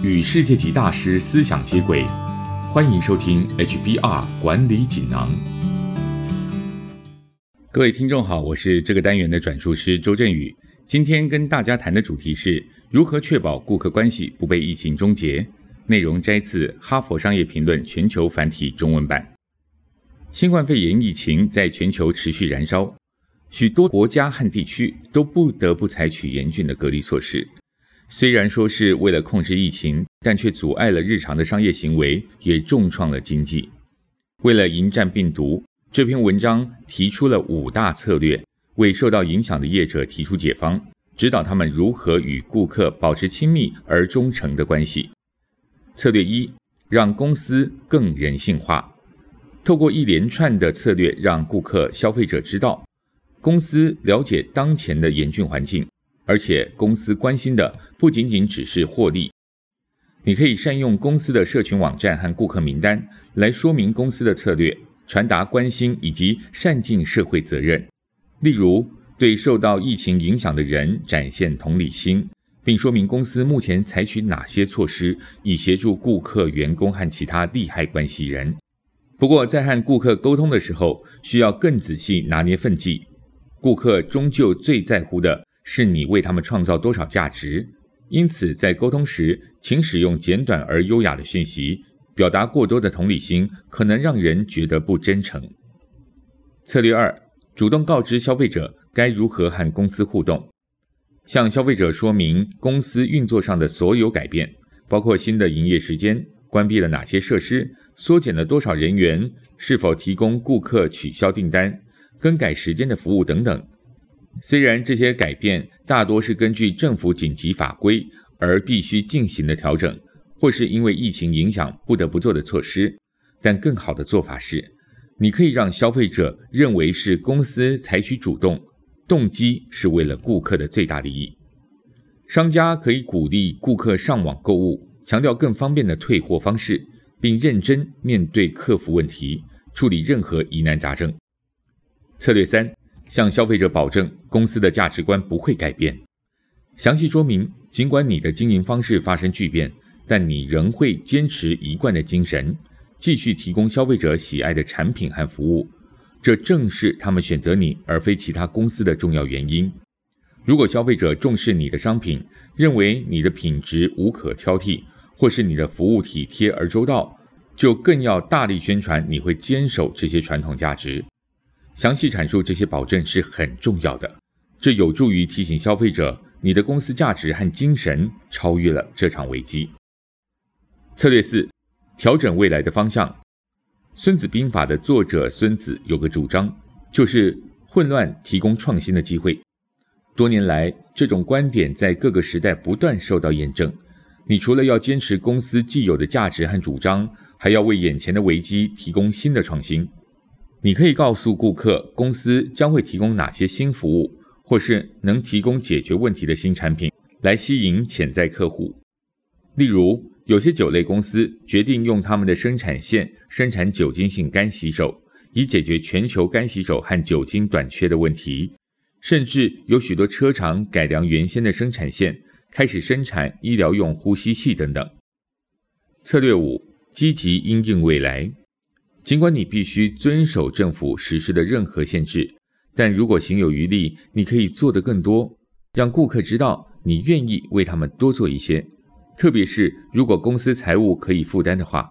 与世界级大师思想接轨，欢迎收听 HBR 管理锦囊。各位听众好，我是这个单元的转述师周振宇。今天跟大家谈的主题是如何确保顾客关系不被疫情终结。内容摘自《哈佛商业评论》全球繁体中文版。新冠肺炎疫情在全球持续燃烧，许多国家和地区都不得不采取严峻的隔离措施。虽然说是为了控制疫情，但却阻碍了日常的商业行为，也重创了经济。为了迎战病毒，这篇文章提出了五大策略，为受到影响的业者提出解方，指导他们如何与顾客保持亲密而忠诚的关系。策略一：让公司更人性化。透过一连串的策略，让顾客、消费者知道，公司了解当前的严峻环境。而且，公司关心的不仅仅只是获利。你可以善用公司的社群网站和顾客名单来说明公司的策略，传达关心以及善尽社会责任。例如，对受到疫情影响的人展现同理心，并说明公司目前采取哪些措施以协助顾客、员工和其他利害关系人。不过，在和顾客沟通的时候，需要更仔细拿捏分际。顾客终究最在乎的。是你为他们创造多少价值？因此，在沟通时，请使用简短而优雅的讯息。表达过多的同理心，可能让人觉得不真诚。策略二：主动告知消费者该如何和公司互动，向消费者说明公司运作上的所有改变，包括新的营业时间、关闭了哪些设施、缩减了多少人员、是否提供顾客取消订单、更改时间的服务等等。虽然这些改变大多是根据政府紧急法规而必须进行的调整，或是因为疫情影响不得不做的措施，但更好的做法是，你可以让消费者认为是公司采取主动，动机是为了顾客的最大利益。商家可以鼓励顾客上网购物，强调更方便的退货方式，并认真面对客服问题，处理任何疑难杂症。策略三。向消费者保证，公司的价值观不会改变。详细说明，尽管你的经营方式发生巨变，但你仍会坚持一贯的精神，继续提供消费者喜爱的产品和服务。这正是他们选择你而非其他公司的重要原因。如果消费者重视你的商品，认为你的品质无可挑剔，或是你的服务体贴而周到，就更要大力宣传你会坚守这些传统价值。详细阐述这些保证是很重要的，这有助于提醒消费者，你的公司价值和精神超越了这场危机。策略四：调整未来的方向。《孙子兵法》的作者孙子有个主张，就是混乱提供创新的机会。多年来，这种观点在各个时代不断受到验证。你除了要坚持公司既有的价值和主张，还要为眼前的危机提供新的创新。你可以告诉顾客，公司将会提供哪些新服务，或是能提供解决问题的新产品，来吸引潜在客户。例如，有些酒类公司决定用他们的生产线生产酒精性干洗手，以解决全球干洗手和酒精短缺的问题。甚至有许多车厂改良原先的生产线，开始生产医疗用呼吸器等等。策略五：积极因应未来。尽管你必须遵守政府实施的任何限制，但如果行有余力，你可以做得更多，让顾客知道你愿意为他们多做一些。特别是如果公司财务可以负担的话，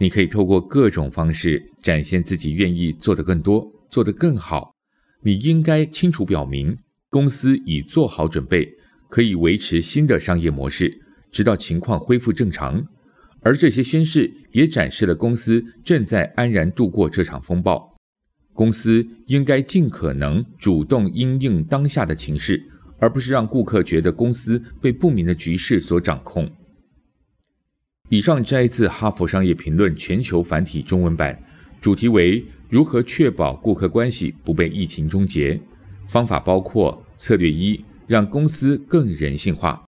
你可以透过各种方式展现自己愿意做得更多、做得更好。你应该清楚表明，公司已做好准备，可以维持新的商业模式，直到情况恢复正常。而这些宣誓也展示了公司正在安然度过这场风暴。公司应该尽可能主动因应当下的情势，而不是让顾客觉得公司被不明的局势所掌控。以上摘自《哈佛商业评论》全球繁体中文版，主题为如何确保顾客关系不被疫情终结。方法包括：策略一，让公司更人性化；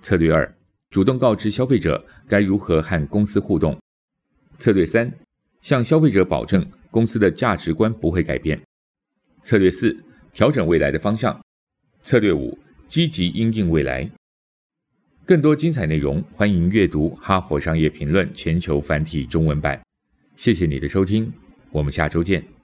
策略二。主动告知消费者该如何和公司互动。策略三，向消费者保证公司的价值观不会改变。策略四，调整未来的方向。策略五，积极因应未来。更多精彩内容，欢迎阅读《哈佛商业评论》全球繁体中文版。谢谢你的收听，我们下周见。